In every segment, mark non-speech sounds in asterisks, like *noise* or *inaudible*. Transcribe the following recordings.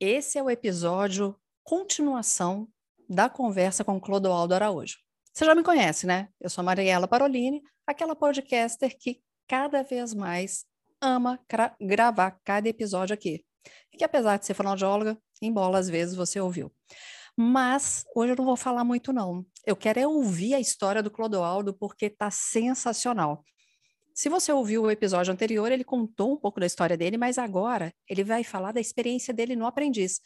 Esse é o episódio continuação da conversa com Clodoaldo Araújo. Você já me conhece, né? Eu sou Mariela Parolini, aquela podcaster que cada vez mais ama gravar cada episódio aqui. E que apesar de ser fonoaudióloga, embola às vezes você ouviu. Mas hoje eu não vou falar muito não. Eu quero é ouvir a história do Clodoaldo porque tá sensacional. Se você ouviu o episódio anterior, ele contou um pouco da história dele, mas agora ele vai falar da experiência dele no Aprendiz.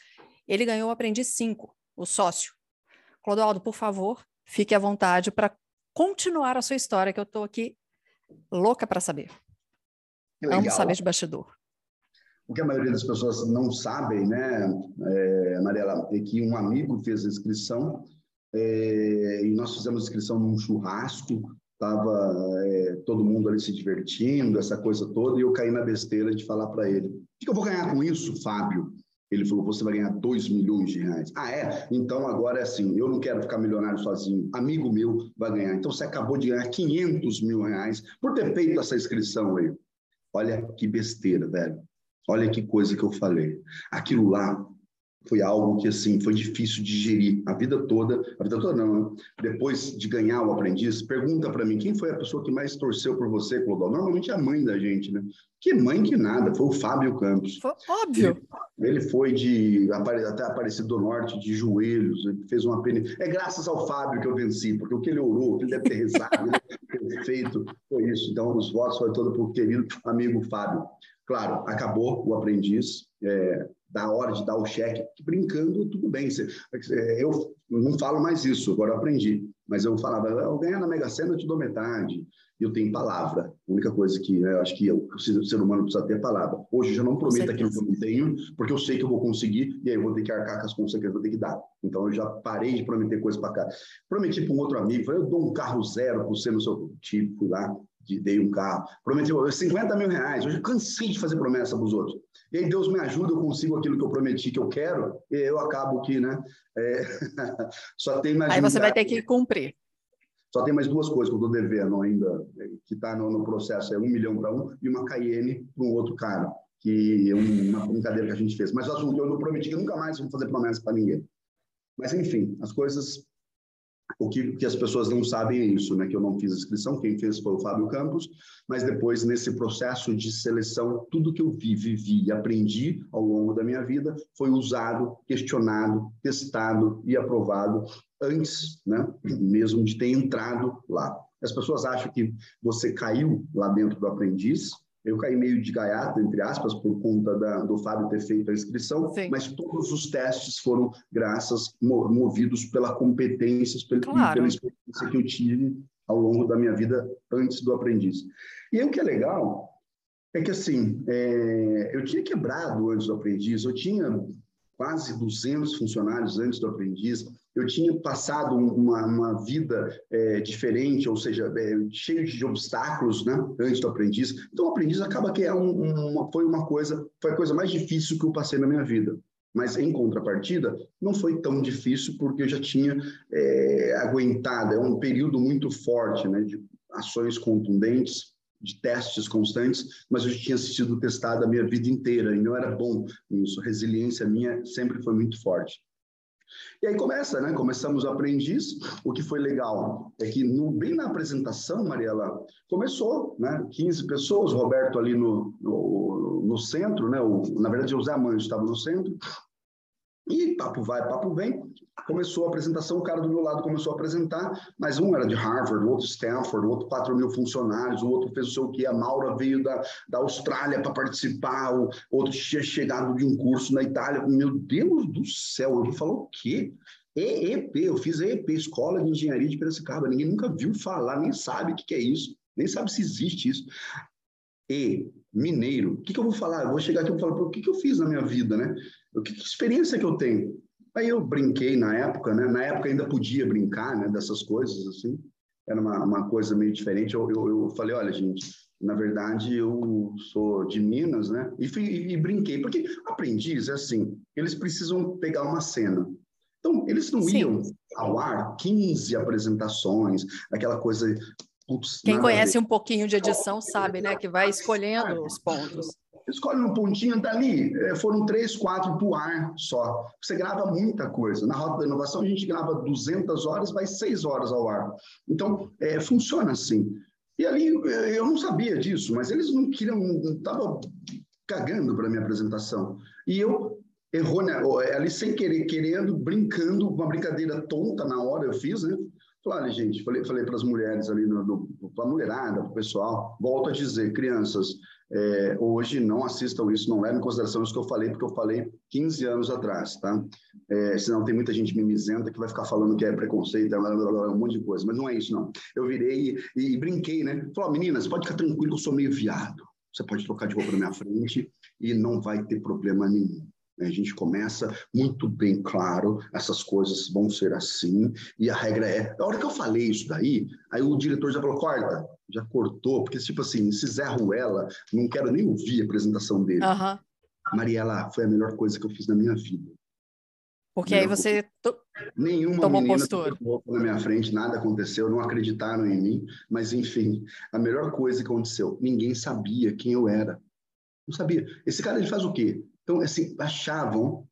Ele ganhou o Aprendiz 5, o sócio. Clodoaldo, por favor, fique à vontade para continuar a sua história, que eu estou aqui louca para saber. Vamos saber de bastidor. O que a maioria das pessoas não sabem, né, é, Mariela, é que um amigo fez a inscrição é, e nós fizemos inscrição num churrasco, estava é, todo mundo ali se divertindo, essa coisa toda, e eu caí na besteira de falar para ele: o que eu vou ganhar com isso, Fábio? Ele falou: você vai ganhar 2 milhões de reais. Ah, é? Então agora é assim: eu não quero ficar milionário sozinho. Amigo meu vai ganhar. Então você acabou de ganhar 500 mil reais por ter feito essa inscrição aí. Olha que besteira, velho. Olha que coisa que eu falei. Aquilo lá foi algo que assim foi difícil de digerir a vida toda, a vida toda não, né? depois de ganhar o aprendiz, pergunta para mim quem foi a pessoa que mais torceu por você, Clodal? Normalmente é a mãe da gente, né? Que mãe que nada, foi o Fábio Campos. Foi óbvio. Ele, ele foi de até Aparecido do Norte de joelhos, ele fez uma pena. É graças ao Fábio que eu venci, porque o que ele orou, o que ele deve ter rezado, *laughs* ele ter feito, foi isso. Então os votos foram todos para o querido amigo Fábio. Claro, acabou o aprendiz. É, da hora de dar o cheque, brincando, tudo bem. Eu não falo mais isso, agora eu aprendi. Mas eu falava, eu ganhar na Mega Sena, eu te dou metade. E eu tenho palavra. A única coisa que né, eu acho que o ser humano precisa ter palavra. Hoje eu já não prometo aquilo que eu não tenho, porque eu sei que eu vou conseguir, e aí eu vou ter que arcar com as consequências, vou ter que dar. Então eu já parei de prometer coisas para cá. Prometi para um outro amigo, falei, eu dou um carro zero para você no seu tipo, fui lá, dei um carro. Prometi 50 mil reais. Hoje eu cansei de fazer promessa para os outros. E aí Deus me ajuda, eu consigo aquilo que eu prometi que eu quero, e eu acabo que, né? É... *laughs* só tem mais. Aí você vai ter que cumprir. Só tem mais duas coisas que eu estou devendo ainda, que está no, no, processo: é um milhão para um e uma Cayenne para um outro cara, que é uma brincadeira que a gente fez. Mas o assunto eu não prometi que nunca mais vou fazer promessa para ninguém. Mas, enfim, as coisas o que, que, as pessoas não sabem é isso, né? Que eu não fiz inscrição, quem fez foi o Fábio Campos, mas depois, nesse processo de seleção, tudo que eu vi, vivi e aprendi ao longo da minha vida foi usado, questionado, testado e aprovado antes, né? Mesmo de ter entrado lá. As pessoas acham que você caiu lá dentro do aprendiz, eu caí meio de gaiato, entre aspas, por conta da, do Fábio ter feito a inscrição, Sim. mas todos os testes foram graças, movidos pela competência, pela, claro. pela experiência que eu tive ao longo da minha vida antes do aprendiz. E aí, o que é legal é que, assim, é, eu tinha quebrado antes do aprendiz, eu tinha quase 200 funcionários antes do aprendiz, eu tinha passado uma, uma vida é, diferente, ou seja, é, cheio de obstáculos, né, antes do aprendiz. Então, o aprendiz acaba que é um, uma, foi uma coisa, foi a coisa mais difícil que eu passei na minha vida. Mas, em contrapartida, não foi tão difícil porque eu já tinha é, aguentado. É um período muito forte, né, de ações contundentes, de testes constantes, mas eu já tinha sido testado a minha vida inteira e não era bom nisso. A resiliência minha sempre foi muito forte. E aí começa, né? Começamos o aprendiz. O que foi legal é que no, bem na apresentação, Mariela, começou, né? 15 pessoas, Roberto ali no, no, no centro, né? O, na verdade, o Zé Amanjo estava no centro. E papo vai, papo vem. Começou a apresentação, o cara do meu lado começou a apresentar, mas um era de Harvard, o outro Stanford, o outro 4 mil funcionários, o outro fez o seu quê, a Maura veio da, da Austrália para participar, o outro tinha chegado de um curso na Itália. Meu Deus do céu, ele falou o quê? EEP, eu fiz EEP, Escola de Engenharia de Piracicaba, ninguém nunca viu falar, nem sabe o que é isso, nem sabe se existe isso. E mineiro. O que, que eu vou falar? Eu vou chegar aqui e vou falar, o que, que eu fiz na minha vida, né? O que, que experiência que eu tenho? Aí eu brinquei na época, né? Na época ainda podia brincar, né? Dessas coisas, assim. Era uma, uma coisa meio diferente. Eu, eu, eu falei, olha, gente, na verdade eu sou de Minas, né? E, fui, e, e brinquei. Porque aprendiz é assim, eles precisam pegar uma cena. Então, eles não Sim. iam ao ar 15 apresentações, aquela coisa Putz, Quem conhece um pouquinho de edição sabe, né, que vai escolhendo os pontos. Escolhe um pontinho dali, é, foram três, quatro para o ar só. Você grava muita coisa. Na Rota da Inovação, a gente grava 200 horas, vai seis horas ao ar. Então, é, funciona assim. E ali, é, eu não sabia disso, mas eles não queriam, estavam cagando para minha apresentação. E eu, errou, ali sem querer, querendo, brincando, uma brincadeira tonta na hora eu fiz, né? Falei, gente, falei, falei para as mulheres ali, para a mulherada, para o pessoal, volto a dizer, crianças, é, hoje não assistam isso, não levem em consideração isso que eu falei, porque eu falei 15 anos atrás, tá? É, senão tem muita gente mimizenta que vai ficar falando que é preconceito, um monte de coisa, mas não é isso, não. Eu virei e, e brinquei, né? Falei, meninas, pode ficar tranquilo que eu sou meio viado. Você pode trocar de roupa na minha frente e não vai ter problema nenhum. A gente começa muito bem claro, essas coisas vão ser assim, e a regra é. A hora que eu falei isso daí, aí o diretor já falou: corta, já cortou, porque, tipo assim, esse Zé Ruela, não quero nem ouvir a apresentação dele. Uhum. Mariela, foi a melhor coisa que eu fiz na minha vida. Porque aí você to... Nenhuma tomou menina postura. na minha frente, nada aconteceu, não acreditaram em mim, mas enfim, a melhor coisa que aconteceu, ninguém sabia quem eu era. Não sabia. Esse cara ele faz o quê? Então, assim, achavam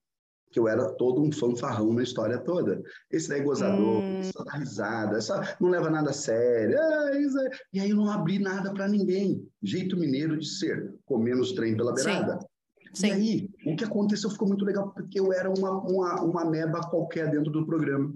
que eu era todo um fanfarrão na história toda. Esse daí é gozador, hum. só dá risada, só não leva nada a sério. Ah, é... E aí eu não abri nada para ninguém. Jeito mineiro de ser, comendo os trem pela beirada. Sim. Sim. E aí, o que aconteceu ficou muito legal, porque eu era uma, uma, uma meba qualquer dentro do programa.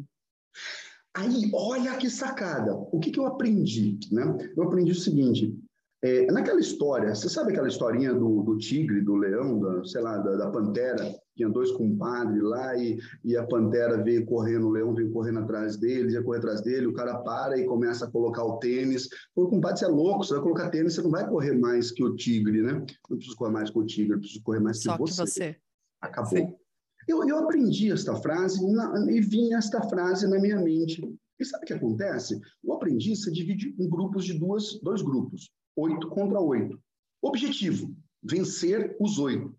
Aí, olha que sacada. O que, que eu aprendi? Né? Eu aprendi o seguinte: é, naquela história, você sabe aquela historinha do, do tigre, do leão, da, sei lá, da, da, pantera? Tinha dois compadres lá e, e a pantera veio correndo, o leão veio correndo atrás dele, ia correr atrás dele, o cara para e começa a colocar o tênis. O compadre, você é louco, você vai colocar tênis, você não vai correr mais que o tigre, né? Não preciso correr mais que o tigre, preciso correr mais Só que você. Que você. Acabou. Eu, eu aprendi esta frase na, e vinha esta frase na minha mente. E sabe o que acontece? O aprendiz se divide em grupos de duas, dois grupos oito contra oito. Objetivo: vencer os oito.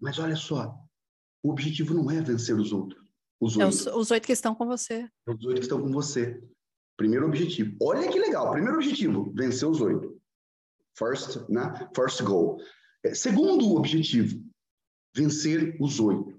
Mas olha só, o objetivo não é vencer os outros. Os oito. É os, os oito que estão com você. Os oito que estão com você. Primeiro objetivo. Olha que legal. Primeiro objetivo: vencer os oito. First, né? First goal. É, segundo objetivo: vencer os oito.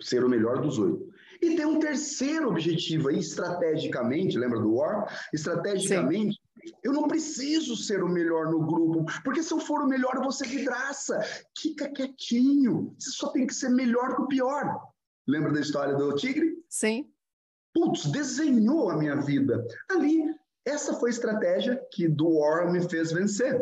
Ser o melhor dos oito. E tem um terceiro objetivo aí, estrategicamente, lembra do War? Estrategicamente. Eu não preciso ser o melhor no grupo, porque se eu for o melhor, eu vou ser vidraça. Fica quietinho. Você só tem que ser melhor que o pior. Lembra da história do tigre? Sim. Putz, desenhou a minha vida. Ali, essa foi a estratégia que do War me fez vencer.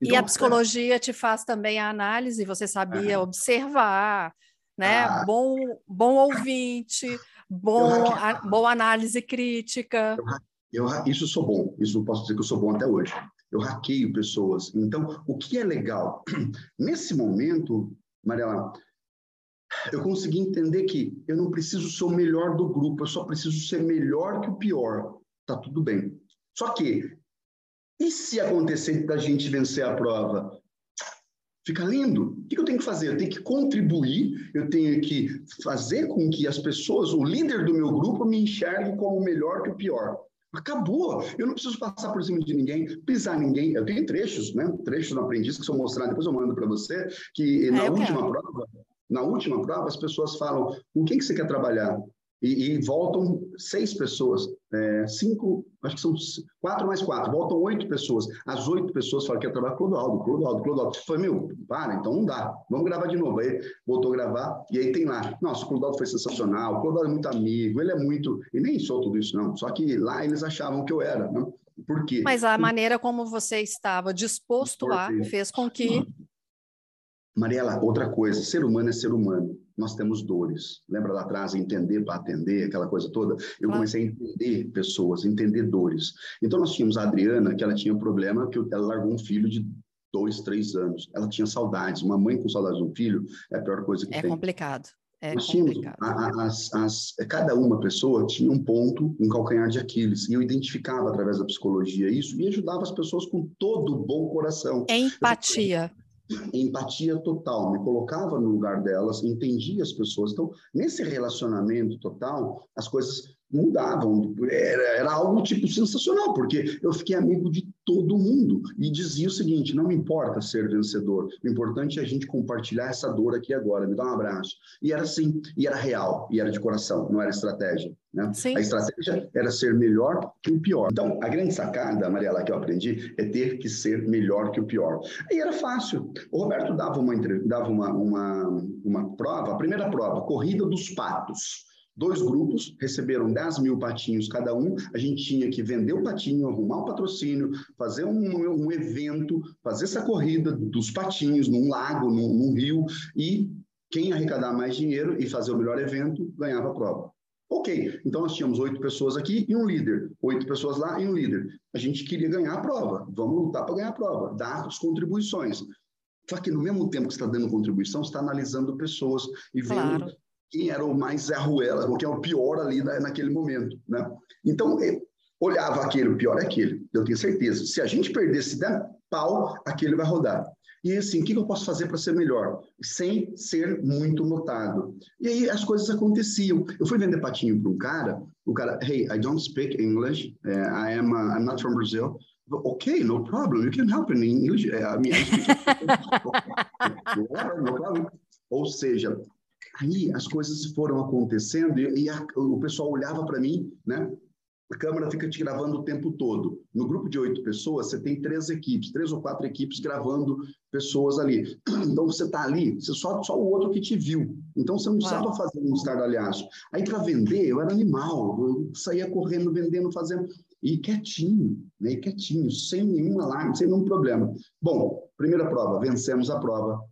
Então, e a psicologia te faz também a análise, você sabia observar, né? Ah, bom, bom ouvinte, bom, a, boa análise crítica. Eu eu, isso sou bom, isso posso dizer que eu sou bom até hoje. Eu hackeio pessoas. Então, o que é legal? *clears throat* Nesse momento, Mariela, eu consegui entender que eu não preciso ser o melhor do grupo, eu só preciso ser melhor que o pior. Tá tudo bem. Só que, e se acontecer da gente vencer a prova? Fica lindo. O que eu tenho que fazer? Eu tenho que contribuir, eu tenho que fazer com que as pessoas, o líder do meu grupo, me enxergue como melhor que o pior. Acabou. Eu não preciso passar por cima de ninguém, pisar ninguém. Eu tenho trechos, né? Trechos no aprendiz que são mostrados, depois eu mando para você, que na última quero. prova, na última prova, as pessoas falam: com quem que você quer trabalhar? E, e voltam seis pessoas, é, cinco, acho que são quatro mais quatro, voltam oito pessoas. As oito pessoas falam que quer trabalhar com o Clodoaldo, Clodoaldo, Clodoaldo. Falei, meu, para, então não dá, vamos gravar de novo. Aí voltou a gravar, e aí tem lá, nossa, o Clodoaldo foi sensacional, o Clodoaldo é muito amigo, ele é muito, e nem sou tudo isso não, só que lá eles achavam que eu era, né? Por quê? Mas a maneira como você estava disposto lá fez com que... Mariela, outra coisa, ser humano é ser humano nós temos dores. Lembra lá atrás, entender para atender, aquela coisa toda? Eu comecei a entender pessoas, entender dores. Então, nós tínhamos a Adriana, que ela tinha um problema, que ela largou um filho de dois, três anos. Ela tinha saudades. Uma mãe com saudades do filho é a pior coisa que é tem. É complicado. É Nós tínhamos, as, as, cada uma pessoa tinha um ponto, um calcanhar de Aquiles, e eu identificava através da psicologia isso e ajudava as pessoas com todo o bom coração. Empatia. Empatia total, me colocava no lugar delas, entendia as pessoas. Então, nesse relacionamento total, as coisas mudavam. Era, era algo tipo sensacional, porque eu fiquei amigo de todo mundo e dizia o seguinte: não me importa ser vencedor, o importante é a gente compartilhar essa dor aqui agora, me dá um abraço. E era assim, e era real, e era de coração, não era estratégia. Né? A estratégia era ser melhor que o pior. Então, a grande sacada, Mariela, que eu aprendi é ter que ser melhor que o pior. E era fácil. O Roberto dava uma, dava uma, uma, uma prova, a primeira prova, corrida dos patos. Dois grupos receberam 10 mil patinhos cada um. A gente tinha que vender o patinho, arrumar o patrocínio, fazer um, um evento, fazer essa corrida dos patinhos num lago, num, num rio, e quem arrecadar mais dinheiro e fazer o melhor evento ganhava a prova. Ok, então nós tínhamos oito pessoas aqui e um líder, oito pessoas lá e um líder. A gente queria ganhar a prova, vamos lutar para ganhar a prova, dar as contribuições. Só que no mesmo tempo que você está dando contribuição, você está analisando pessoas e vendo claro quem era o mais arruela, ou quem é o pior ali naquele momento, né? Então, olhava aquele, o pior é aquele, eu tenho certeza. Se a gente perder, se der pau, aquele vai rodar. E assim, o que eu posso fazer para ser melhor? Sem ser muito notado. E aí as coisas aconteciam. Eu fui vender patinho para um cara, o cara, hey, I don't speak English, uh, I am, uh, I'm not from Brazil. Okay, no problem, you can help in English. Uh, I mean, I speak... *laughs* no problem. Ou seja, Aí as coisas foram acontecendo e, e a, o pessoal olhava para mim, né? A câmera fica te gravando o tempo todo. No grupo de oito pessoas, você tem três equipes, três ou quatro equipes gravando pessoas ali. *clears throat* Então você está ali, você só, só o outro que te viu. Então você não precisava fazer um estardalhaço. Aí para vender, eu era animal, eu saía correndo, vendendo, fazendo. E quietinho, né? E quietinho, sem nenhum alarme, sem nenhum problema. Bom, primeira prova, vencemos a prova.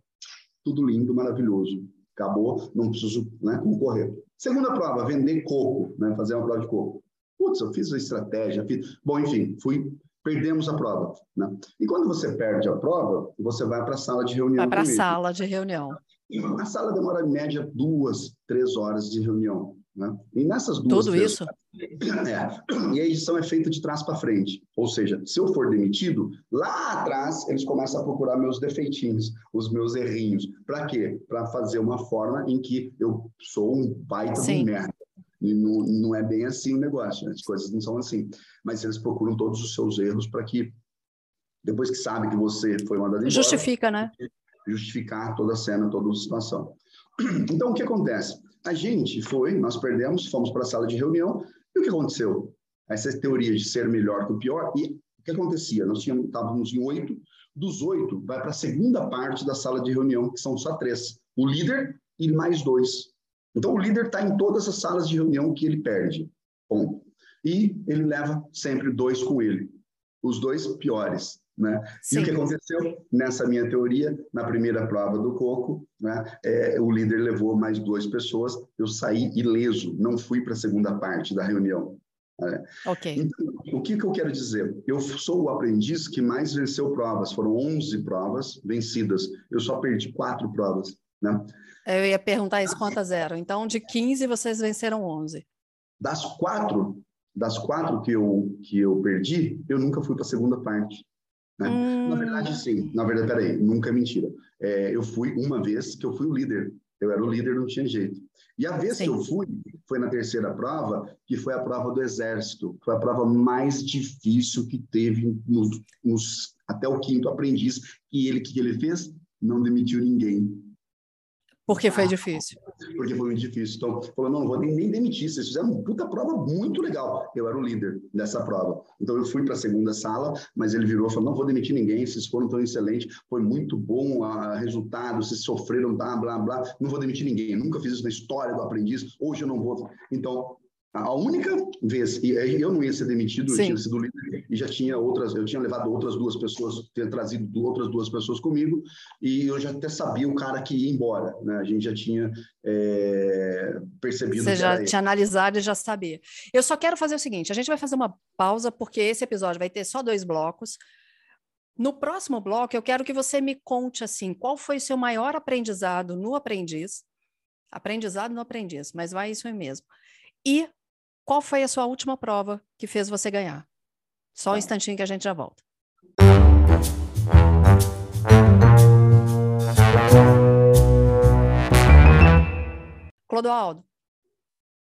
Tudo lindo, maravilhoso acabou, não preciso né, concorrer. Segunda prova, vender coco, né, fazer uma prova de coco. Putz, eu fiz a estratégia, fiz... Bom, enfim, fui, perdemos a prova. Né? E quando você perde a prova, você vai para a sala de reunião. Vai para a sala de reunião. A sala demora, em média, duas, três horas de reunião. Né? E nessas duas. Tudo isso? *clears throat* É, e a edição é feita de trás para frente. Ou seja, se eu for demitido, lá atrás eles começam a procurar meus defeitinhos, os meus errinhos. Para quê? Para fazer uma forma em que eu sou um baita Sim. de merda. E não, não é bem assim o negócio, né? as coisas não são assim. Mas eles procuram todos os seus erros para que, depois que sabe que você foi mandado embora... Justifica, né? Justificar toda a cena, toda a situação. *clears throat* Então, o que acontece? A gente foi, nós perdemos, fomos para a sala de reunião, e o que aconteceu? Essa teoria de ser melhor que o pior, e o que acontecia? Nós tínhamos, estávamos em oito, dos oito, vai para a segunda parte da sala de reunião, que são só três: o líder e mais dois. Então, o líder está em todas as salas de reunião que ele perde. Ponto. E ele leva sempre dois com ele. Os dois piores. Né? E o que aconteceu nessa minha teoria, na primeira prova do coco, né, é, o líder levou mais duas pessoas, eu saí ileso, não fui para a segunda parte da reunião. Né? Okay. Então, o que, que eu quero dizer? Eu sou o aprendiz que mais venceu provas, foram 11 provas vencidas, eu só perdi quatro provas. Né? Eu ia perguntar isso quantas eram. Então, de 15, vocês venceram 11. Das quatro, das quatro que eu, que eu perdi, eu nunca fui para a segunda parte. Né? Hum. Na verdade, sim. Na verdade, peraí, nunca é mentira. É, eu fui uma vez que eu fui o líder. Eu era o líder, não tinha jeito. E a vez sim. que eu fui, foi na terceira prova, que foi a prova do Exército. Foi a prova mais difícil que teve nos, nos até o quinto aprendiz. E ele, o que ele fez? Não demitiu ninguém. Porque foi difícil. Porque foi muito difícil. Então, falou, não, não vou nem, nem demitir. Vocês fizeram uma puta prova muito legal. Eu era o líder dessa prova. Então, eu fui para a segunda sala, mas ele virou e falou, não vou demitir ninguém, vocês foram tão excelentes, foi muito bom o resultado, vocês sofreram, blá, blá, blá. Não vou demitir ninguém. nunca fiz isso na história do aprendiz. Hoje eu não vou. Então, a única vez, e eu não ia ser demitido, Sim. eu tinha sido líder, e já tinha outras, eu tinha levado outras duas pessoas, tinha trazido outras duas pessoas comigo, e eu já até sabia o cara que ia embora, né? A gente já tinha é, percebido. Você já tinha analisado e já sabia. Eu só quero fazer o seguinte: a gente vai fazer uma pausa, porque esse episódio vai ter só dois blocos. No próximo bloco, eu quero que você me conte assim, qual foi o seu maior aprendizado no aprendiz? Aprendizado no aprendiz, mas vai isso aí mesmo. E qual foi a sua última prova que fez você ganhar? Só um tá. instantinho que a gente já volta. Clodoaldo,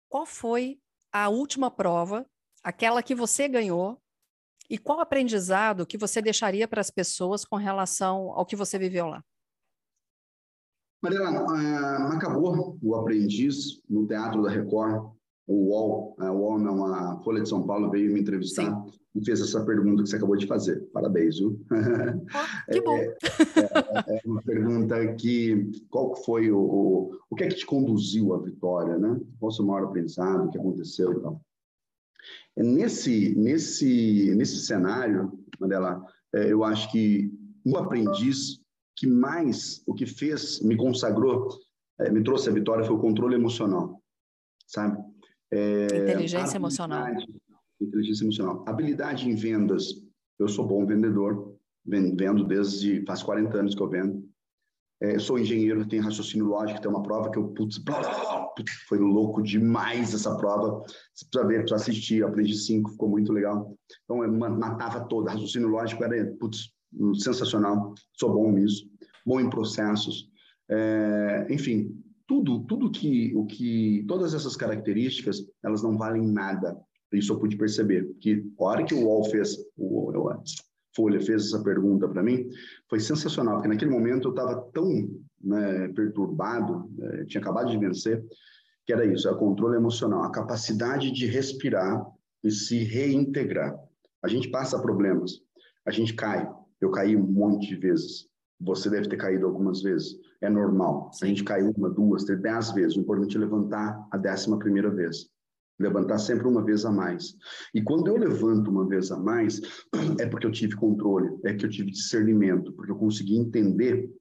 qual foi a última prova, aquela que você ganhou, e qual aprendizado que você deixaria para as pessoas com relação ao que você viveu lá? Mariana, uh, acabou o aprendiz no Teatro da Record, o UOL, a UOL não, a Folha de São Paulo veio me entrevistar Sim. e fez essa pergunta que você acabou de fazer. Parabéns, viu? Oh, *laughs* que bom! É, é, é, uma pergunta que, qual foi o, o, o que é que te conduziu à vitória, né? Qual o seu maior aprendizado, o que aconteceu e tal? É nesse, nesse, nesse cenário, Mandela, é, eu acho que o aprendiz que mais, o que fez, me consagrou, é, me trouxe a vitória foi o controle emocional, sabe? É, inteligência emocional. Inteligência emocional. Habilidade em vendas. Eu sou bom vendedor, vendo desde faz 40 anos que eu vendo. É, sou engenheiro, tenho raciocínio lógico, tem uma prova que eu, putz, blá, blá, blá, putz, foi louco demais essa prova. Você precisa ver, precisa assistir, aprendi cinco, ficou muito legal. Então, eu matava toda, raciocínio lógico era, putz, sensacional, sou bom nisso, bom em processos. É, enfim, tudo, tudo que, o que, todas essas características, elas não valem nada. Isso eu pude perceber, que a hora que o UOL fez, o, Folha fez essa pergunta para mim, foi sensacional, porque naquele momento eu estava tão né, perturbado, né, tinha acabado de vencer, que era isso, é o controle emocional, a capacidade de respirar e se reintegrar. A gente passa problemas, a gente cai, eu caí um monte de vezes, você deve ter caído algumas vezes. É normal. Sim. A gente cai uma, duas, três, dez vezes. O importante é levantar a décima primeira vez. Levantar sempre uma vez a mais. E quando eu levanto uma vez a mais, *clears throat* é porque eu tive controle, é que eu tive discernimento, porque eu consegui entender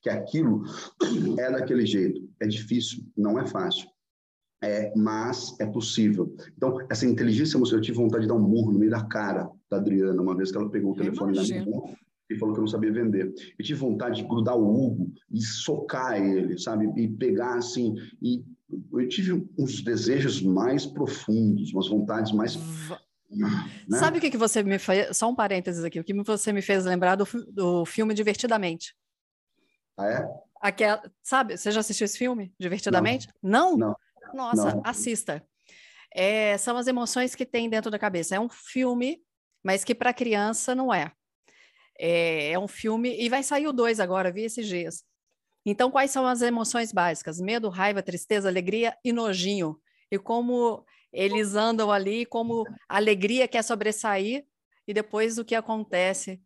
que aquilo *clears throat* é daquele jeito. É difícil, não é fácil. É, mas é possível. Então, essa inteligência emocional, eu tive vontade de dar um murro no meio da cara da Adriana, uma vez que ela pegou o telefone da minha mão e falou que eu não sabia vender. Eu tive vontade de grudar o Hugo e socar ele, sabe? E pegar assim. E eu tive uns desejos mais profundos, umas vontades mais. Né? Sabe o que, que você me fez? Só um parênteses aqui. O que você me fez lembrar do, do filme Divertidamente. Ah, é? Aquela, sabe, você já assistiu esse filme, Divertidamente? Não? Não. Nossa, não. assista. É, são as emoções que tem dentro da cabeça. É um filme, mas que para criança não é. É, é um filme, e vai sair o dois agora, vi esses dias. Então, quais são as emoções básicas? Medo, raiva, tristeza, alegria e nojinho. E como eles andam ali, como a alegria quer sobressair, e depois o que acontece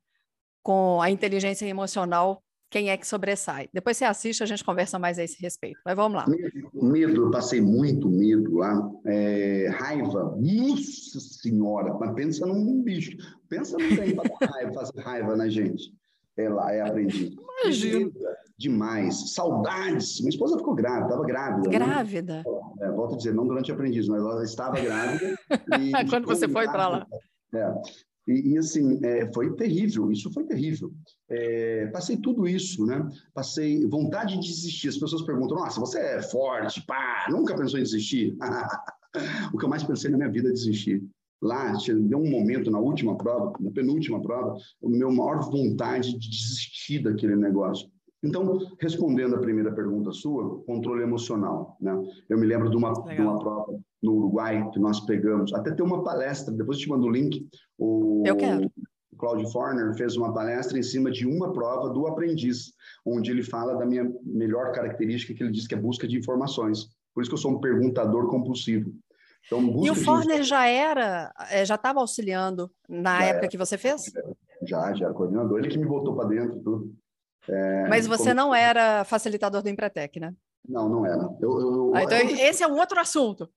com a inteligência emocional quem é que sobressai. Depois você assiste, a gente conversa mais a esse respeito. Mas vamos lá. Medo, eu passei muito medo lá. É, raiva, nossa senhora, mas pensa num bicho. Pensa no trem para raiva, fazer raiva na gente. É lá, é aprendido. Imagina. Demais. Saudades. Minha esposa ficou grávida, estava grávida. Grávida. Né? É, volto a dizer, não durante o aprendiz, mas ela estava grávida. *laughs* Quando você foi para lá. É. E, e assim, é, foi terrível, isso foi terrível. É, passei tudo isso, né? Passei vontade de desistir. As pessoas perguntam, nossa, você é forte, pá, nunca pensou em desistir? *laughs* o que eu mais pensei na minha vida é desistir. Lá, deu um momento na última prova, na penúltima prova, o meu maior vontade de desistir daquele negócio. Então, respondendo a primeira pergunta sua, controle emocional. Né? Eu me lembro de uma, de uma prova no Uruguai que nós pegamos, até tem uma palestra, depois eu te mando o link. O, eu quero. O Claudio Forner fez uma palestra em cima de uma prova do aprendiz, onde ele fala da minha melhor característica, que ele diz que é busca de informações. Por isso que eu sou um perguntador compulsivo. Então, e o Forner de... já era, eh, já estava auxiliando na já época era. que você fez? Já, já era coordenador. Ele que me botou para dentro tudo. É, Mas você como... não era facilitador do Empretec, né? Não, não era. Eu, eu, ah, então, esse é um outro assunto.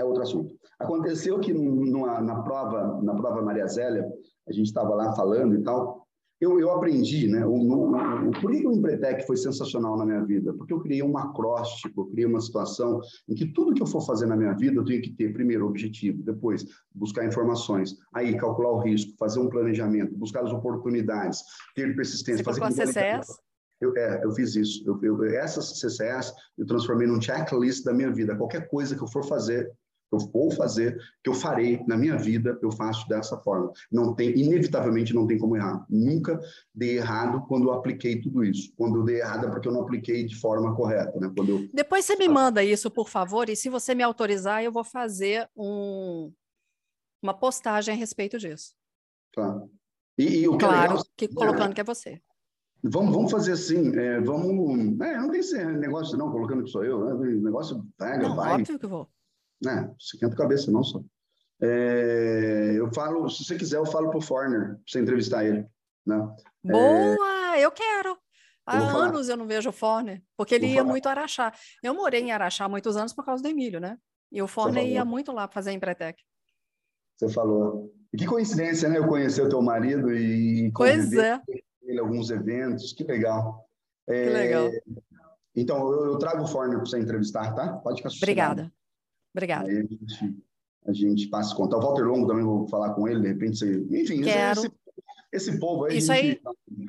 É outro assunto. Aconteceu que numa, na prova, na prova Maria Zélia, a gente estava lá falando e tal, eu, eu aprendi, né? O, o, o, por que o Empretec foi sensacional na minha vida? Porque eu criei um acróstico, eu criei uma situação em que tudo que eu for fazer na minha vida eu tenho que ter, primeiro, objetivo, depois, buscar informações, aí, calcular o risco, fazer um planejamento, buscar as oportunidades, ter persistência. Você fazer CCS? Eu, é, eu fiz isso. Eu, eu, essas CCS eu transformei num checklist da minha vida. Qualquer coisa que eu for fazer, eu vou fazer, que eu farei na minha vida, eu faço dessa forma. Não tem, inevitavelmente não tem como errar. Nunca dei errado quando eu apliquei tudo isso. Quando eu dei errado é porque eu não apliquei de forma correta, né? Quando eu... Depois você me manda isso, por favor, e se você me autorizar, eu vou fazer um, uma postagem a respeito disso. Tá. E, e o que é claro, é que colocando é, que é você. Vamos, vamos fazer assim, é, vamos... É, não tem esse negócio não, colocando que sou eu, né? o negócio pega, não, vai. óbvio que eu vou. Né? A cabeça, não só. É, eu falo, se você quiser, eu falo pro Forner, para você entrevistar ele. Né? Boa, é, eu quero. Há eu anos eu não vejo o Forner, porque ele vou ia falar. muito a Araxá. Eu morei em Araxá há muitos anos por causa do Emílio, né? E o Forner ia muito lá fazer Empretec. Você falou. E que coincidência, né? Eu conhecer o teu marido e pois é. ele alguns eventos. Que legal. É, que legal. Então, eu, eu trago o Forner para você entrevistar, tá? Pode ficar sossegado. Obrigada. Obrigada. Aí a gente, a gente passa a contar. O Walter Longo também vou falar com ele, de repente você. Enfim, Quero. Esse, esse povo aí. Isso gente... aí.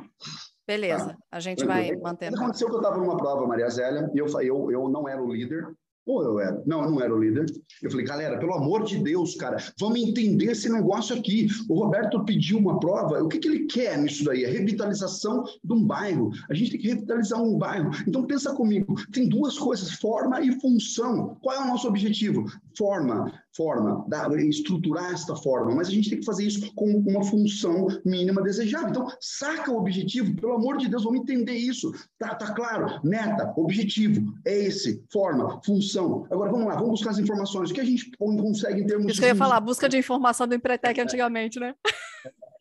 Beleza, tá. a gente vai mantendo. Aconteceu que eu estava numa prova, Maria Zélia, e eu, eu, eu não era o líder, ou eu era? Não, eu não era o líder. Eu falei, galera, pelo amor de Deus, cara, vamos entender esse negócio aqui. O Roberto pediu uma prova, o que, que ele quer nisso daí? A revitalização de um bairro. A gente tem que revitalizar um bairro. Então, pensa comigo, tem duas coisas, forma e função. Qual é o nosso objetivo? Forma, forma, estruturar esta forma, mas a gente tem que fazer isso com uma função mínima desejável. Então, saca o objetivo, pelo amor de Deus, vamos entender isso. Tá, tá claro? Meta, objetivo, é esse, forma, função. Agora, vamos lá, vamos buscar as informações. O que a gente consegue em termos Isso de... que eu ia falar, busca de informação do Empretec antigamente, né?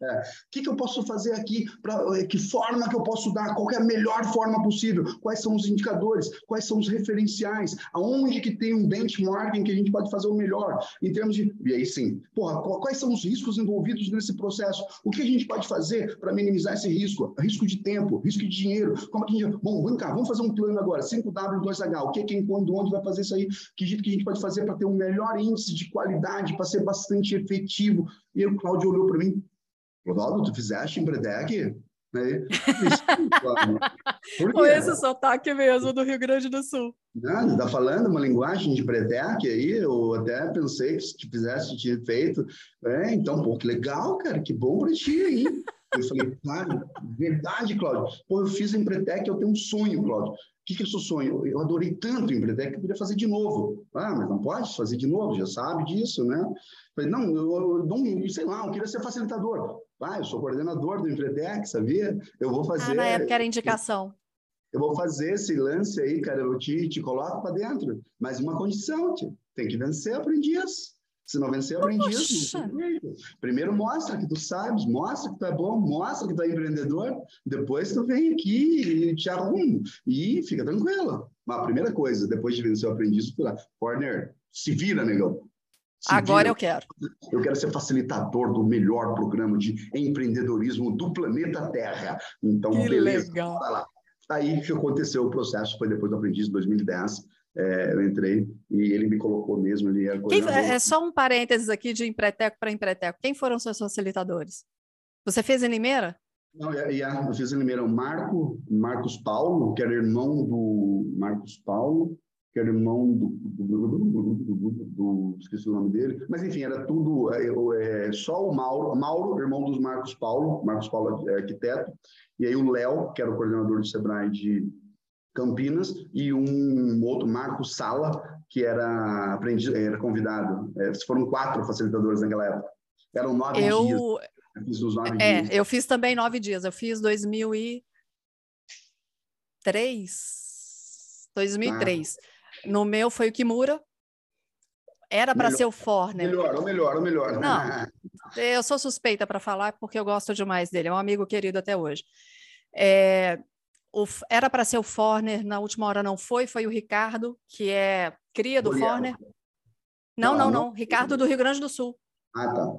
É. O que, que, eu posso fazer aqui? Pra, é, que forma que eu posso dar? Qual é a melhor forma possível? Quais são os indicadores? Quais são os referenciais? Aonde que tem um benchmarking que a gente pode fazer o melhor? Em termos de... E aí sim, porra, quais são os riscos envolvidos nesse processo? O que a gente pode fazer para minimizar esse risco? Risco de tempo, risco de dinheiro. Como é que a gente... Bom, vem cá, vamos fazer um plano agora. 5W2H. O que, quem, quando, onde vai fazer isso aí? Que jeito que a gente pode fazer para ter um melhor índice de qualidade, para ser bastante efetivo? E o Cláudio olhou para mim, Ronaldo, tu fizeste Empredec? *laughs* Né? Com esse sotaque mesmo do Rio Grande do Sul. Não, tá falando uma linguagem de Empredec aí, eu até pensei que se tu fizesse, tinha feito. É, então, pô, que legal, cara, que bom para ti aí. Eu falei, claro, verdade, Cláudio. Pô, eu fiz Empretec, eu tenho um sonho, Cláudio. O que, que é o seu sonho? Eu adorei tanto o Empretec que eu podia fazer de novo. Ah, mas não pode fazer de novo, já sabe disso, né? Falei, não, eu, eu, sei lá, eu queria ser facilitador. Ah, eu sou coordenador do Empretec, sabia? Eu vou fazer. Ah, na época era indicação. Eu vou fazer esse lance aí, cara, eu te, te coloco para dentro. Mas uma condição, tia, tem que vencer aprendiz. Se não vencer aprendiz, primeiro mostra que tu sabes, mostra que tu é bom, mostra que tu é empreendedor, depois tu vem aqui e te arruma e fica tranquilo. Mas a primeira coisa, depois de vencer o aprendiz, tu lá, Corner, se vira, negão. Agora eu quero. Eu quero ser facilitador do melhor programa de empreendedorismo do planeta Terra. Então, que beleza. Legal. Tá lá. Aí que aconteceu o processo, foi depois do aprendiz de 2010. É, eu entrei e ele me colocou mesmo. Ele era Quem, é só um parênteses aqui de empreteco para empreteco. Quem foram seus facilitadores? Você fez em Limeira? Não, eu fiz em Limeira o Marco, Marcos Paulo, que era irmão do Marcos Paulo, que era irmão do, do, do, esqueci o nome dele, mas enfim, era tudo, é, é, só o Mauro, Mauro, irmão dos Marcos Paulo, Marcos Paulo é arquiteto, e aí o Léo, que era o coordenador do Sebrae de Campinas, e um outro, Marcos Sala, que era aprendiz, era convidado. É, foram quatro facilitadores naquela época. Eram nove eu... dias. Eu fiz os nove é, dias. eu fiz também nove dias. Eu fiz 2003. 2003. Ah. No meu foi o Kimura. Era para ser o Forner. Melhor, o melhor, o melhor. Não, eu sou suspeita para falar porque eu gosto demais dele. É um amigo querido até hoje. É, o, era para ser o Forner, na última hora não foi, foi o Ricardo, que é cria do Forner. Não, não, não, não. Ricardo do Rio Grande do Sul. Ah, tá.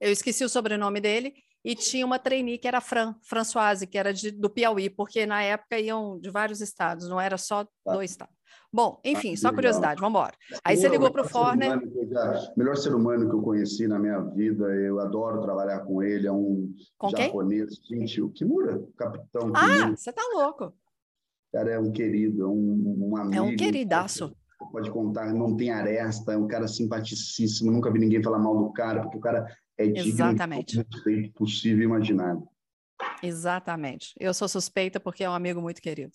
Eu esqueci o sobrenome dele. E tinha uma trainee que era Fran, Françoise, que era de, do Piauí, porque na época iam de vários estados, não era só tá. do estado. Bom, enfim, só curiosidade, vamos embora. Aí você ligou para o Forner. Melhor ser humano que eu conheci na minha vida, eu adoro trabalhar com ele, é um com japonês, quem? gente, o Kimura, capitão. Ah, Kimura. você tá louco. cara é um querido, é um, um amigo. É um queridaço. Pode contar, não tem aresta, é um cara simpaticíssimo, nunca vi ninguém falar mal do cara, porque o cara é digno Exatamente. de possível imaginado. Exatamente. Eu sou suspeita porque é um amigo muito querido.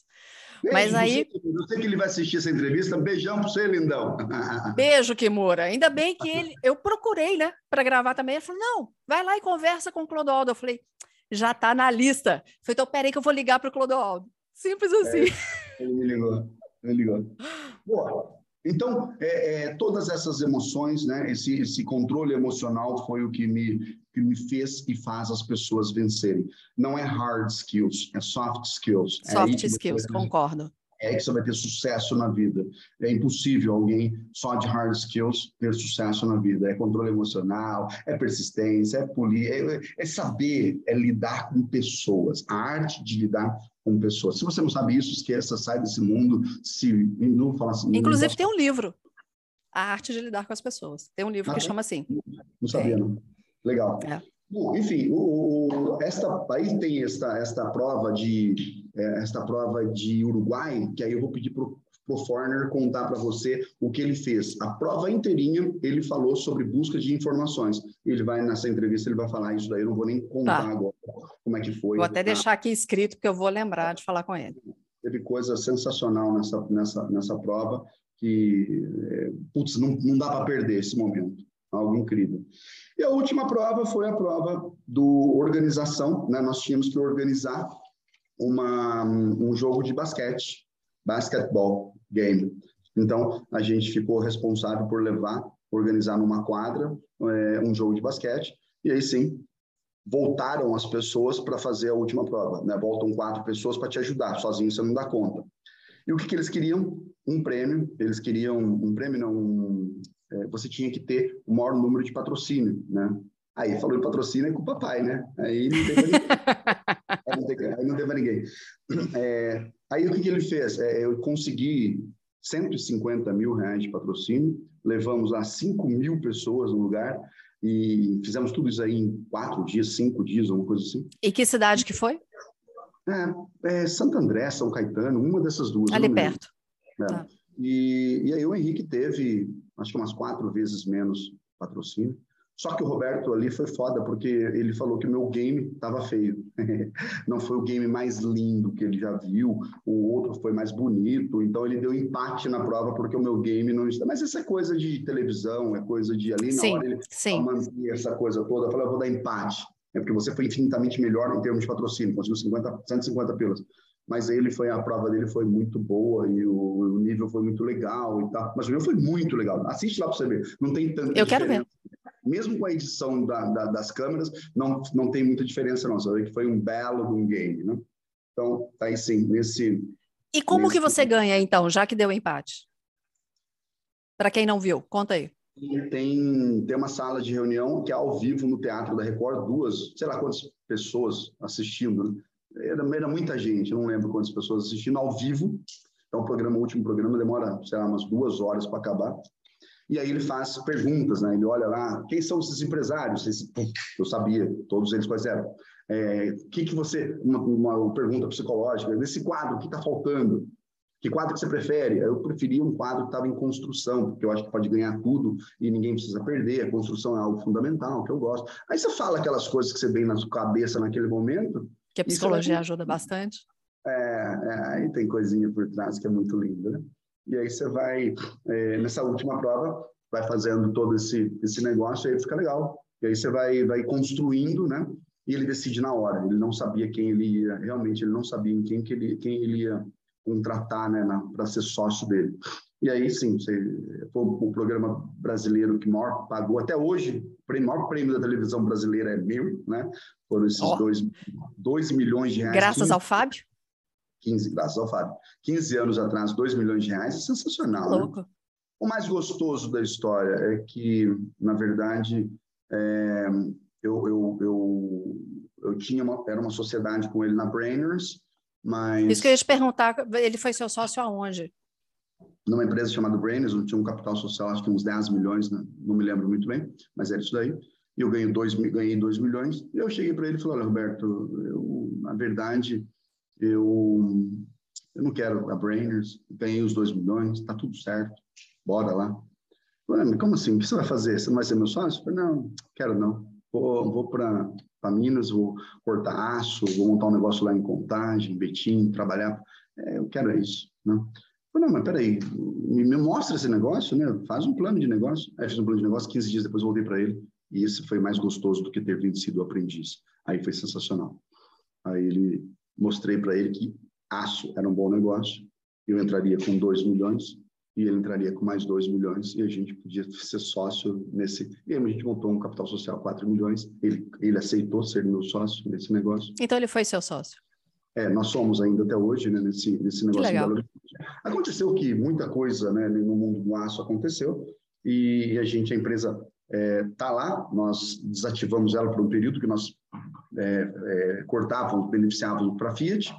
Beijo, Mas aí. Eu sei que ele vai assistir essa entrevista. Beijão para você, lindão. *laughs* Beijo, Kimura. Ainda bem que ele. Eu procurei, né, para gravar também. Ele falou: não, vai lá e conversa com o Clodoaldo. Eu falei: já está na lista. Eu falei: então, peraí que eu vou ligar para o Clodoaldo. Simples assim. É, ele me ligou. Ele ligou. *laughs* Boa. Então, é, é, todas essas emoções, né, esse, esse controle emocional foi o que me, que me fez e faz as pessoas vencerem. Não é hard skills, é soft skills. É soft é skills, concordo. É que você vai ter sucesso na vida. É impossível alguém só de hard skills ter sucesso na vida. É controle emocional, é persistência, é polir, é, é saber, é lidar com pessoas. A arte de lidar com pessoas. Se você não sabe isso, esqueça, sai desse mundo. Se não fala assim. Inclusive não tem um livro, A Arte de Lidar com as Pessoas. Tem um livro ah, que chama assim. Não sabia, é. não. Legal. É. Bom, enfim, o, o, esta aí tem esta esta prova de é, esta prova de Uruguai, que aí eu vou pedir para o Forner contar para você o que ele fez. A prova inteirinha ele falou sobre busca de informações. Ele vai nessa entrevista ele vai falar isso daí. Eu não vou nem contar tá. agora como é que foi. Vou até ah, deixar aqui escrito porque eu vou lembrar de falar com ele. Teve coisa sensacional nessa nessa nessa prova que é, putz, não, não dá para perder esse momento. Algo incrível. E a última prova foi a prova do organização, né? Nós tínhamos que organizar uma, um jogo de basquete, basketball game. Então, a gente ficou responsável por levar, organizar numa quadra é, um jogo de basquete. E aí sim, voltaram as pessoas para fazer a última prova. Né? Voltam quatro pessoas para te ajudar, sozinho você não dá conta. E o que, que eles queriam? Um prêmio. Eles queriam um prêmio, não, um, é, você tinha que ter o maior número de patrocínio, né? Aí falou em patrocínio é com o papai, né? Aí não teve *laughs* aí, não teve, ninguém. *clears throat* É, aí o que, que ele fez? É, eu consegui 150 mil reais de patrocínio, levamos lá 5 mil pessoas no lugar e fizemos tudo isso aí em quatro dias, cinco dias, uma coisa assim. E que cidade que foi? É, é Santo André, São Caetano, uma dessas duas. Ali perto. É. Tá. E, e aí o Henrique teve, acho que umas quatro vezes menos patrocínio. Só que o Roberto ali foi foda, porque ele falou que o meu game estava feio. *laughs* Não foi o game mais lindo que ele já viu, o outro foi mais bonito, então ele deu empate na prova porque o meu game não está. Mas isso é coisa de televisão, é coisa de ali na sim, hora ele sim. manter essa coisa toda. Eu falei, eu vou dar empate. É porque você foi infinitamente melhor em termos de patrocínio, conseguiu 50, 150 pilas mas ele foi a prova dele foi muito boa e o, o, nível foi muito legal e tal. Mas o meu foi muito legal. Assiste lá para você ver. Não tem tanta Eu quero ver. Mesmo com a edição da, da, das câmeras, não, não tem muita diferença não. Você vê que foi um belo de um game, né? Então, tá aí sim, nesse... E como nesse... que você ganha, então, já que deu empate? Para quem não viu, conta aí. Tem, tem uma sala de reunião que é ao vivo no Teatro da Record, duas, sei lá quantas pessoas assistindo, né? era, era muita gente, não lembro quantas pessoas assistindo ao vivo. Então, o programa, o último programa demora, sei lá, umas duas horas para acabar. E aí ele faz perguntas, né? Ele olha lá, quem são esses empresários? Esse, eu sabia, todos eles quais eram. É, que que você, uma, uma pergunta psicológica, nesse quadro, o que está faltando? Que quadro que você prefere? Eu preferia um quadro que estava em construção, porque eu acho que pode ganhar tudo e ninguém precisa perder. A construção é algo fundamental, que eu gosto. Aí você fala aquelas coisas que você tem na sua cabeça naquele momento, que a psicologia ajuda bastante. É, é, aí tem coisinha por trás que é muito linda, né? E aí você vai, é, nessa última prova, vai fazendo todo esse, esse negócio, aí fica legal. E aí você vai, vai construindo, né? E ele decide na hora. Ele não sabia quem ele ia, realmente, ele não sabia em quem, que ele, quem ele ia contratar, né, para ser sócio dele. E aí, sim, você, foi o programa brasileiro que maior pagou. Até hoje, o maior prêmio da televisão brasileira é meu, né? Foram esses oh. dois, dois milhões de reais. Graças 15, ao Fábio? 15, graças ao Fábio. 15 anos atrás, 2 milhões de reais é sensacional. Né? Louco. Né? O mais gostoso da história é que, na verdade, é, eu, eu, eu eu tinha uma, era uma sociedade com ele na Brainers, mas... Isso que eu ia te perguntar, ele foi seu sócio aonde? Numa empresa chamada Brainers, onde tinha um capital social, acho que uns 10 milhões, né? não me lembro muito bem, mas era isso daí. E eu ganhei 2 ganhei dois milhões. E eu cheguei para ele e falei, olha, Roberto, eu, na verdade, eu, eu não quero a Brainers, ganhei os 2 milhões, tá tudo certo, bora lá. Falei, como assim? O que você vai fazer? Você não vai ser meu sócio? Falei, não, quero não. Vou, vou para Minas, vou cortar aço, vou montar um negócio lá em Contagem, Betim, trabalhar. É, eu quero isso. Né? Falei, não, mas peraí, me, me mostra esse negócio, né? Faz um plano de negócio. Aí fiz um plano de negócio, 15 dias depois voltei para ele. E esse foi mais gostoso do que ter vindo sido aprendiz. Aí foi sensacional. Aí ele mostrei para ele que aço era um bom negócio. Eu entraria com 2 milhões e ele entraria com mais 2 milhões e a gente podia ser sócio nesse. E aí a gente montou um capital social 4 milhões. Ele, ele aceitou ser meu sócio nesse negócio. Então ele foi seu sócio? É, nós somos ainda até hoje né, nesse, nesse negócio. Que legal. Aconteceu que muita coisa né, no mundo do aço aconteceu e a gente, a empresa está é, lá, nós desativamos ela por um período que nós é, é, cortávamos, beneficiávamos para a Fiat,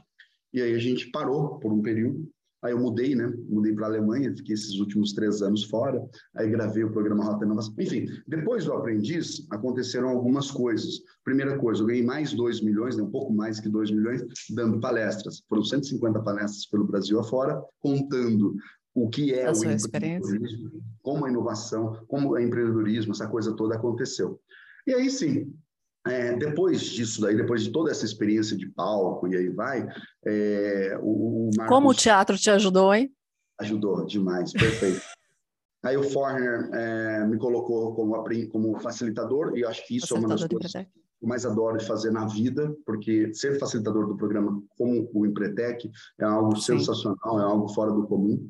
e aí a gente parou por um período Aí eu mudei, né? Mudei para a Alemanha, fiquei esses últimos três anos fora. Aí gravei o programa Rota Inovação. Enfim, depois do aprendiz, aconteceram algumas coisas. Primeira coisa, eu ganhei mais 2 milhões, né? um pouco mais que 2 milhões, dando palestras. Foram 150 palestras pelo Brasil afora, contando o que é a o empreendedorismo, como a inovação, como o empreendedorismo, essa coisa toda aconteceu. E aí sim, é, depois disso daí, depois de toda essa experiência de palco e aí vai, é, o, o Marcos, Como o teatro te ajudou, hein? Ajudou demais, perfeito. *laughs* aí o Forner é, me colocou como, como facilitador e acho que isso é uma das coisas que eu mais adoro de fazer na vida, porque ser facilitador do programa como o Empretec é algo Sim. sensacional, é algo fora do comum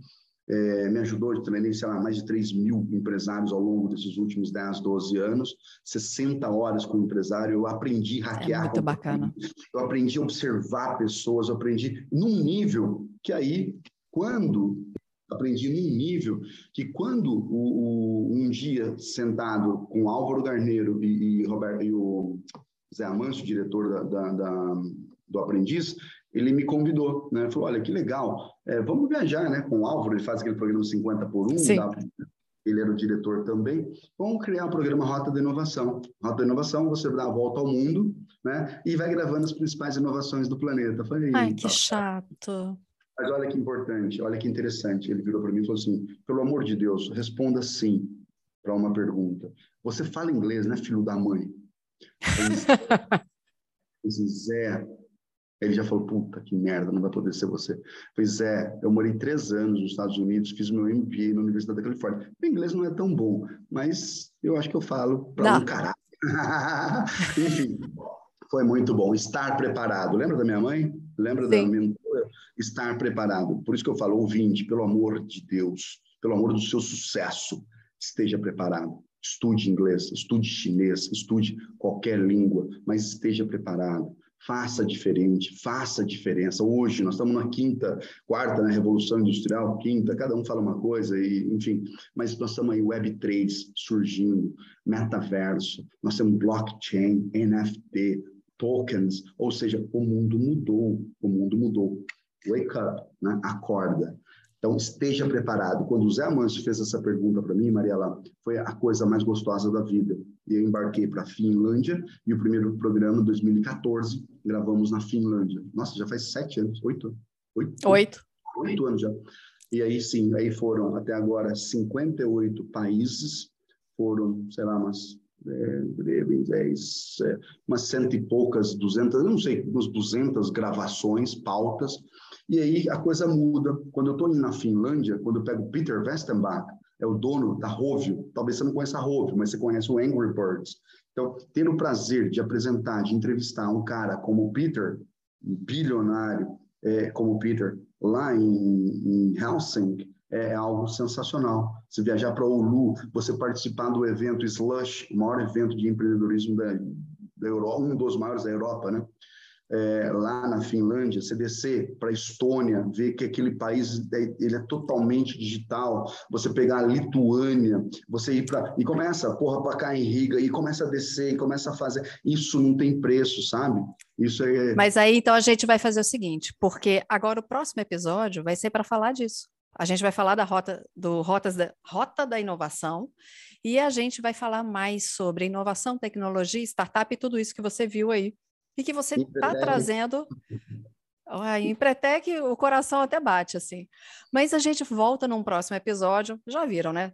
é, me ajudou, treinei, sei lá, mais de 3 mil empresários ao longo desses últimos 10, 12 anos, 60 horas com empresário, eu aprendi a hackear. É muito bacana. Eu aprendi a observar pessoas, eu aprendi num nível que aí, quando aprendi num nível que quando o, o, um dia sentado com Álvaro Garneiro e, e, Roberto, e o Zé Amâncio, diretor da, da, da, do Aprendiz, ele me convidou, né? Falou, olha, que legal, é, vamos viajar, né? Com o Álvaro, ele faz aquele programa 50 por 1, Sim. ele era o diretor também. Vamos criar o um programa Rota da Inovação. Rota da Inovação, você dá a volta ao mundo, né? E vai gravando as principais inovações do planeta. falei, Ai, que chato. Mas olha que importante, olha que interessante. Ele virou para mim e falou assim: pelo amor de Deus, responda sim para uma pergunta. Você fala inglês, né, filho da mãe? *laughs* Zé, ele já falou, puta, que merda, não vai poder ser você. Pois é, eu morei três anos nos Estados Unidos, fiz meu MBA na Universidade da Califórnia. O inglês não é tão bom, mas eu acho que eu falo para um caralho. *laughs* Enfim, foi muito bom. Estar preparado. Lembra da minha mãe? Lembra Sim. da mentora? Estar preparado. Por isso que eu falo, ouvinte, pelo amor de Deus, pelo amor do seu sucesso, esteja preparado. Estude inglês, estude chinês, estude qualquer língua, mas esteja preparado faça diferente, faça diferença. Hoje, nós estamos na quinta, quarta, na né, Revolução Industrial, quinta, cada um fala uma coisa, e, enfim, mas nós estamos aí Web3 surgindo, metaverso, nós temos blockchain, NFT, tokens, ou seja, o mundo mudou, o mundo mudou. Wake up, né? acorda. Então, esteja preparado. Quando o Zé Amâncio fez essa pergunta para mim, Mariela, foi a coisa mais gostosa da vida. E eu embarquei para a Finlândia e o primeiro programa, 2014, gravamos na Finlândia. Nossa, já faz sete anos, oito? Oito. Oito, oito anos já. E aí sim, aí foram até agora 58 países, foram, sei lá, umas é, 10, é, umas cento e poucas, duzentas, não sei, umas duzentas gravações, pautas, e aí a coisa muda. Quando eu estou na Finlândia, quando eu pego Peter Westenbach, é o dono da Rovio, talvez você não conheça a Rovio, mas você conhece o Angry Birds. Então, ter o prazer de apresentar, de entrevistar um cara como o Peter, um bilionário é, como o Peter, lá em, em Helsinki, é algo sensacional. Se viajar para Oulu, você participar do evento Slush, o maior evento de empreendedorismo da, da Europa, um dos maiores da Europa, né? É, lá na Finlândia, você descer para a Estônia, ver que aquele país é, ele é totalmente digital, você pegar a Lituânia, você ir para e começa, porra, para cá em Riga e começa a descer e começa a fazer, isso não tem preço, sabe? Isso é Mas aí então a gente vai fazer o seguinte, porque agora o próximo episódio vai ser para falar disso. A gente vai falar da rota do rotas da rota da inovação e a gente vai falar mais sobre inovação, tecnologia, startup e tudo isso que você viu aí e que você está trazendo. Ah, em Pretec, o coração até bate, assim. Mas a gente volta num próximo episódio. Já viram, né?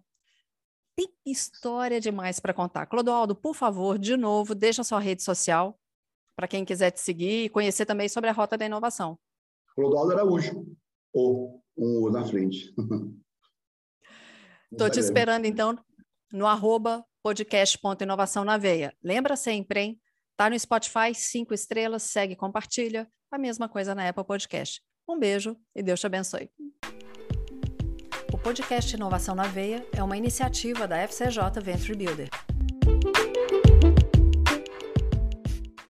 Tem história demais para contar. Clodoaldo, por favor, de novo, deixa sua rede social para quem quiser te seguir e conhecer também sobre a Rota da Inovação. Clodoaldo Araújo, ou um na frente. Estou te esperando, então, no arroba podcast.inovação na veia. Lembra sempre, hein? Tá no Spotify, cinco estrelas, segue, compartilha. A mesma coisa na Apple Podcast. Um beijo e Deus te abençoe. O podcast Inovação na Veia é uma iniciativa da FCJ Venture Builder.